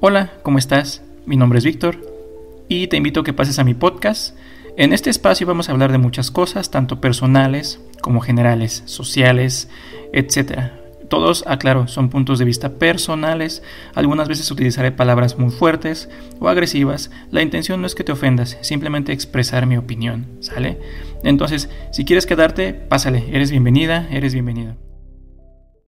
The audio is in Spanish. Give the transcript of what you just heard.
Hola, ¿cómo estás? Mi nombre es Víctor y te invito a que pases a mi podcast. En este espacio vamos a hablar de muchas cosas, tanto personales como generales, sociales, etc. Todos, aclaro, son puntos de vista personales. Algunas veces utilizaré palabras muy fuertes o agresivas. La intención no es que te ofendas, simplemente expresar mi opinión, ¿sale? Entonces, si quieres quedarte, pásale, eres bienvenida, eres bienvenido.